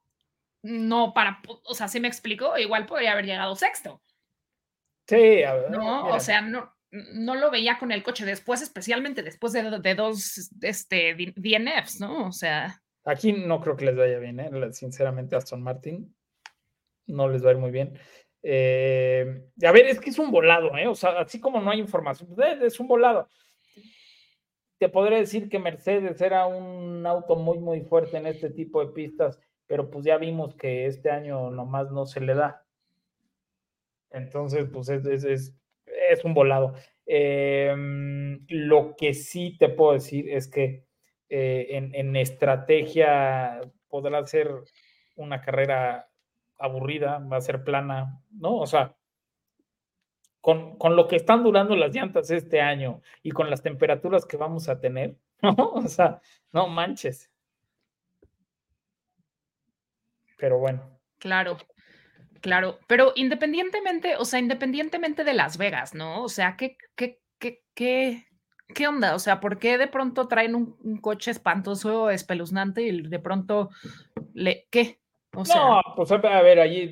no para, o sea, si me explico, igual podría haber llegado sexto. Sí, a ver. No, o sea, no, no lo veía con el coche después, especialmente después de, de dos este, DNFs, ¿no? O sea. Aquí no creo que les vaya bien, ¿eh? Sinceramente, Aston Martin no les va a ir muy bien. Eh, a ver, es que es un volado, ¿eh? O sea, así como no hay información, pues, es un volado. Te podría decir que Mercedes era un auto muy, muy fuerte en este tipo de pistas pero pues ya vimos que este año nomás no se le da. Entonces, pues es, es, un volado. Em, lo que sí te puedo decir es que eh, en, estrategia podrá ser una carrera aburrida, va a ser plana, ¿no? O sea, con, con, lo que están durando las llantas este año y con las temperaturas que vamos a tener, *laughs* ¿no? O sea, no manches pero bueno. Claro, claro, pero independientemente, o sea, independientemente de Las Vegas, ¿no? O sea, ¿qué, qué, qué, qué, onda? O sea, ¿por qué de pronto traen un, coche espantoso, espeluznante y de pronto le, ¿qué? O sea, no, pues a ver, allí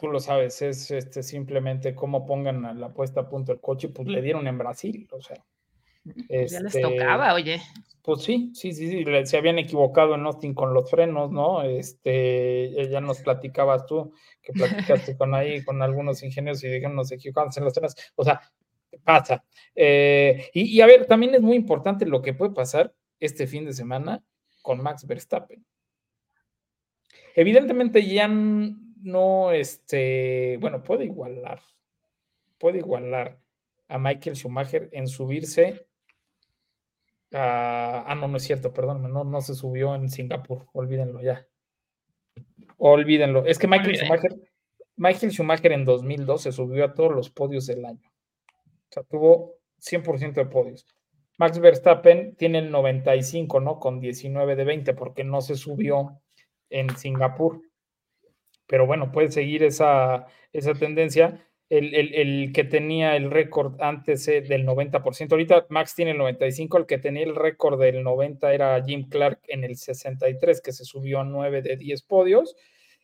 tú lo sabes, es este simplemente cómo pongan la puesta a punto el coche, pues le dieron en Brasil, o sea. Pues ya les este, tocaba, oye. Pues sí, sí, sí, sí, se habían equivocado en Austin con los frenos, ¿no? Este, ya nos platicabas tú, que platicaste *laughs* con ahí, con algunos ingenieros y dijeron, nos equivocamos en los frenos, o sea, pasa. Eh, y, a ver, también es muy importante lo que puede pasar este fin de semana con Max Verstappen. Evidentemente ya no, este, bueno, puede igualar, puede igualar a Michael Schumacher en subirse Ah, ah, no, no es cierto, perdón, no, no se subió en Singapur, olvídenlo ya. Olvídenlo. Es que Michael Schumacher, Michael Schumacher en 2002 se subió a todos los podios del año. O sea, tuvo 100% de podios. Max Verstappen tiene el 95, ¿no? Con 19 de 20, porque no se subió en Singapur. Pero bueno, puede seguir esa, tendencia. el, que tenía el récord antes eh, del 90%. Ahorita Max tiene el 95%, el que tenía el récord del 90% era Jim Clark en el 63%, que se subió a 9 de 10 podios.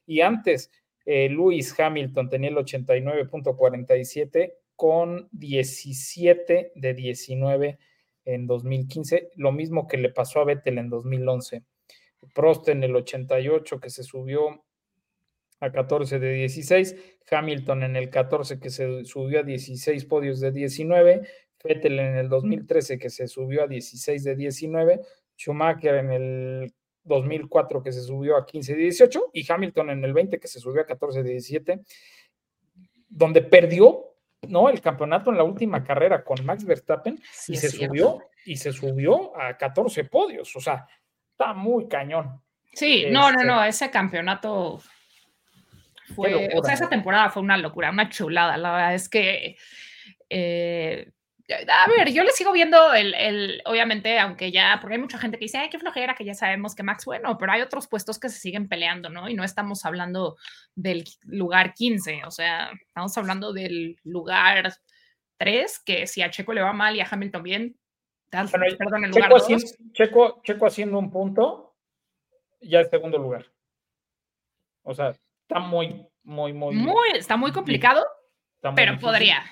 Y antes, eh, Lewis Hamilton tenía el 89.47 con 17 de 19 en 2015, lo mismo que le pasó a Vettel en 2011. Prost en el 88, que se subió a 14 de 16, Hamilton en el 14 que se subió a 16 podios de 19, Vettel en el 2013 que se subió a 16 de 19, Schumacher en el 2004 que se subió a 15 de 18 y Hamilton en el 20 que se subió a 14 de 17, donde perdió ¿no? el campeonato en la última carrera con Max Verstappen y se subió y se subió a 14 podios, o sea, está muy cañón. Sí, no, no, este no, ese campeonato fue, o sea, esa temporada fue una locura, una chulada. La verdad es que, eh, a ver, yo le sigo viendo el, el, obviamente, aunque ya, porque hay mucha gente que dice, ay, qué flojera, que ya sabemos que Max, bueno, pero hay otros puestos que se siguen peleando, ¿no? Y no estamos hablando del lugar 15, o sea, estamos hablando del lugar 3, que si a Checo le va mal y a Hamilton bien, bueno, perdón, el lugar Checo, haciendo, Checo, Checo haciendo un punto, ya el segundo lugar. O sea, está muy, muy, muy. muy está muy complicado, pero podría.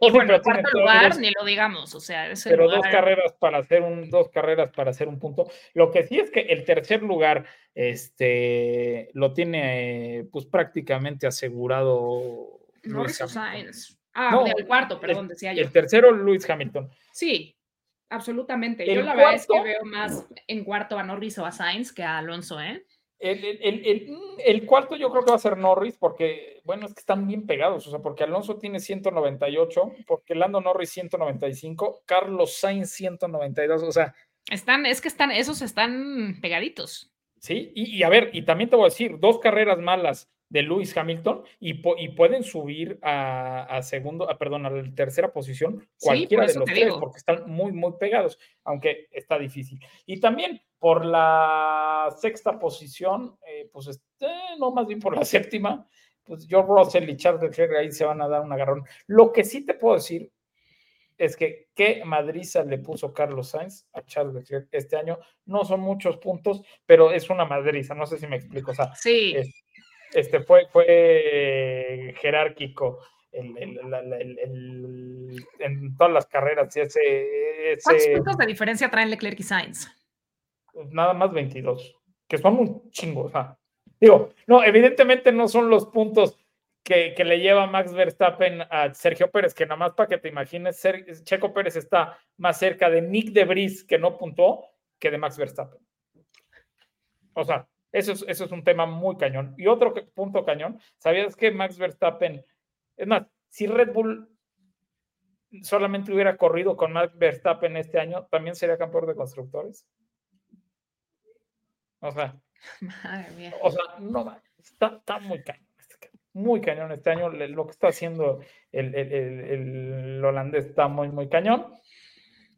Y bueno, cuarto lugar, ni lo digamos, o sea, pero dos carreras para hacer un, dos carreras para hacer un punto. Lo que sí es que el tercer lugar, este, lo tiene, pues prácticamente asegurado. Luis Sainz. Ah, el cuarto, perdón, decía yo. El tercero, Luis Hamilton. Sí, absolutamente. yo la verdad es que veo más en cuarto a Norris o a Sainz que a Alonso, ¿eh? El, cuarto yo creo que va a ser Norris porque, bueno, es que están bien pegados, o sea, porque Alonso tiene 198, porque Lando Norris 195, Carlos Sainz 192, o sea. Están, es que están, esos están pegaditos. Sí, y, a ver, y también te voy a decir, dos carreras malas de Lewis Hamilton y, y pueden subir a, segundo, a, perdón, a la tercera posición cualquiera de los tres, porque están muy, muy pegados, aunque está difícil. Y también por la sexta posición, eh, pues este, no más bien por la *laughs* séptima, pues George Russell y Charles Leclerc ahí se van a dar un agarrón. Lo que sí te puedo decir es que qué madriza le puso Carlos Sainz a Charles Leclerc este año. No son muchos puntos, pero es una madriza, no sé si me explico. O sea, sí. Este fue, fue jerárquico en todas las carreras. Ese, ¿Cuántos puntos de diferencia traen Leclerc y Sainz? Nada más 22, que son un chingo. Digo, no, evidentemente no son los puntos que, le lleva Max Verstappen a Sergio Pérez, que nada más para que te imagines, Checo Pérez está más cerca de Nick de Bris, que no puntuó, que de Max Verstappen. O sea, eso es, eso es un tema muy cañón. Y otro punto cañón, ¿sabías que Max Verstappen, es más, si Red Bull solamente hubiera corrido con Max Verstappen este año, también sería campeón de constructores? O sea, o sea, no, está, está muy cañón muy cañón este año. Lo que está haciendo el, el, el, holandés está muy, muy cañón.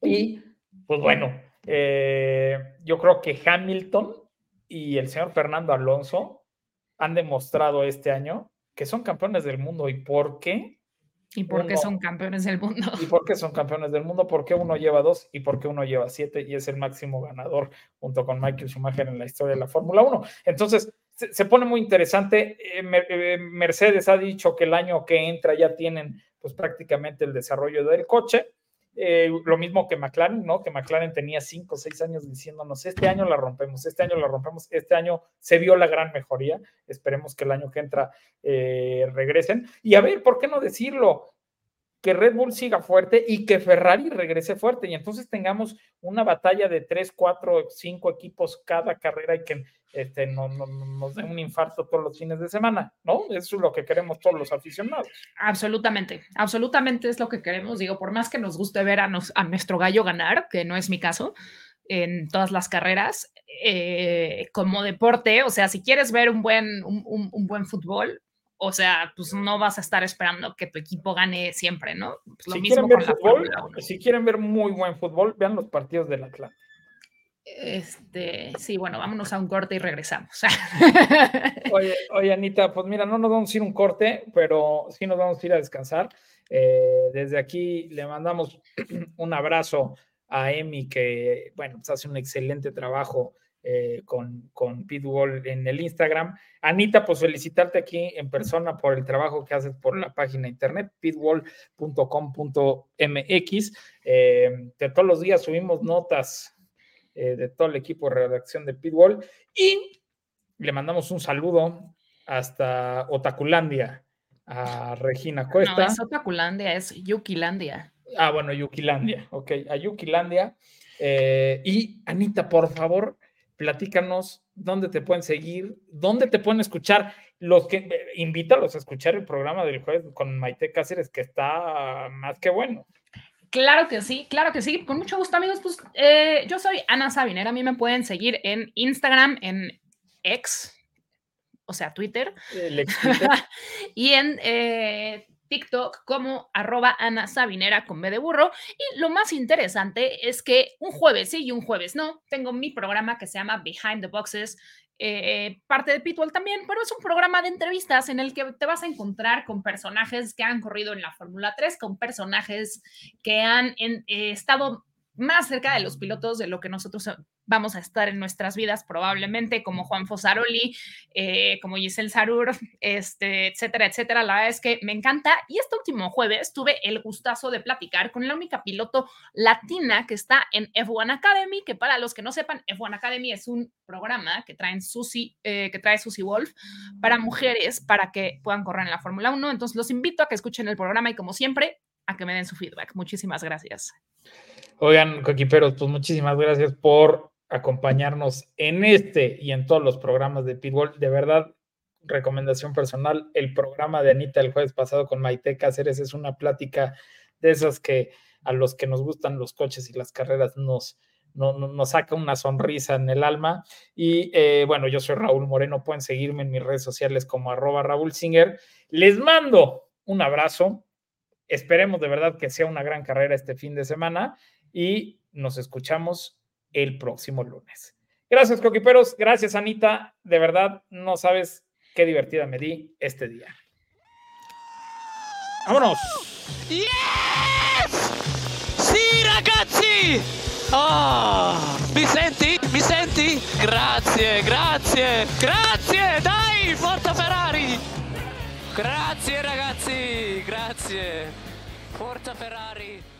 Y pues bueno, eh, yo creo que Hamilton y el señor Fernando Alonso han demostrado este año que son campeones del mundo. ¿Y por qué? ¿Y por qué son campeones del mundo? ¿Y por qué son campeones del mundo? ¿Por qué uno lleva dos y por qué uno lleva siete y es el máximo ganador junto con Michael Schumacher en la historia de la Fórmula 1? Entonces, se, pone muy interesante. Eh, eh, Mercedes ha dicho que el año que entra ya tienen pues prácticamente el desarrollo del coche. Eh, lo mismo que McLaren, ¿no? Que McLaren tenía cinco o seis años diciéndonos, este año la rompemos, este año la rompemos, este año se vio la gran mejoría, esperemos que el año que entra regresen. Y a ver, ¿por qué no decirlo? Que Red Bull siga fuerte y que Ferrari regrese fuerte y entonces tengamos una batalla de tres, cuatro, cinco equipos cada carrera y que este, no, nos dé un infarto todos los fines de semana, ¿no? Eso es lo que queremos todos los aficionados. Absolutamente, absolutamente es lo que queremos. Digo, por más que nos guste ver a, a nuestro gallo ganar, que no es mi caso, en todas las carreras, eh, como deporte, o sea, si quieres ver un buen, un buen fútbol, o sea, pues no vas a estar esperando que tu equipo gane siempre, ¿no? Pues si quieren ver fútbol, si quieren ver muy buen fútbol, vean los partidos del Atlante. Este, sí, bueno, vámonos a un corte y regresamos. *laughs* Oye, oye, Anita, pues mira, no nos vamos a ir un corte, pero sí nos vamos a ir a descansar. Eh, desde aquí le mandamos *clears throat* un abrazo a Emi, que, bueno, pues hace un excelente trabajo eh, con, con Pitbull en el Instagram. Anita, pues felicitarte aquí en persona por el trabajo que haces por la página internet, pitbull.com.mx. Eh, que todos los días subimos notas eh, de todo el equipo de redacción de Pitbull y le mandamos un saludo hasta Otaculandia a Regina Cuesta. No, es Otaculandia, es Yukilandia. Ah, bueno, Yukilandia, ok, a Yukilandia. y Anita, por favor, platícanos dónde te pueden seguir, dónde te pueden escuchar. Los que eh, invítalos a escuchar el programa del jueves con Maite Cáceres, que está más que bueno. Claro que sí, claro que sí. Con mucho gusto, amigos. Pues eh, yo soy Ana Sabinera. A mí me pueden seguir en Instagram, en X, o sea, Twitter. *laughs* y en eh, TikTok como arroba Ana Sabinera con B de burro. Y lo más interesante es que un jueves sí y un jueves no, tengo mi programa que se llama Behind the Boxes, eh, parte de Pitbull también, pero es un programa de entrevistas en el que te vas a encontrar con personajes que han corrido en la Fórmula 3, con personajes que han eh, estado más cerca de los pilotos de lo que nosotros vamos a estar en nuestras vidas probablemente, como Juan Fosaroli, eh, como Giselle Sarur, este, etcétera, etcétera. La verdad es que me encanta. Y este último jueves tuve el gustazo de platicar con la única piloto latina que está en F1 Academy, que para los que no sepan, F1 Academy es un programa que, traen Susi, eh, que trae Susi Wolf para mujeres para que puedan correr en la Fórmula 1. Entonces los invito a que escuchen el programa y como siempre, a que me den su feedback. Muchísimas gracias. Oigan, coquiperos, pues muchísimas gracias por acompañarnos en este y en todos los programas de Pitbull. De verdad, recomendación personal, el programa de Anita el jueves pasado con Maite Cáceres es una plática de esas que a los que nos gustan los coches y las carreras nos, nos saca una sonrisa en el alma. Y eh, bueno, yo soy Raúl Moreno, pueden seguirme en mis redes sociales como arroba Raúl Singer. Les mando un abrazo. Esperemos de verdad que sea una gran carrera este fin de semana y nos escuchamos el próximo lunes. Gracias, coquiperos. Gracias, Anita. De verdad, no sabes qué divertida me di este día. ¡Vámonos! ¡Yes! ¡Sí, ragazzi! Oh, mi senti? Mi senti? Grazie, grazie, grazie! Dai, forza Ferrari! Grazie ragazzi, grazie! Forza Ferrari!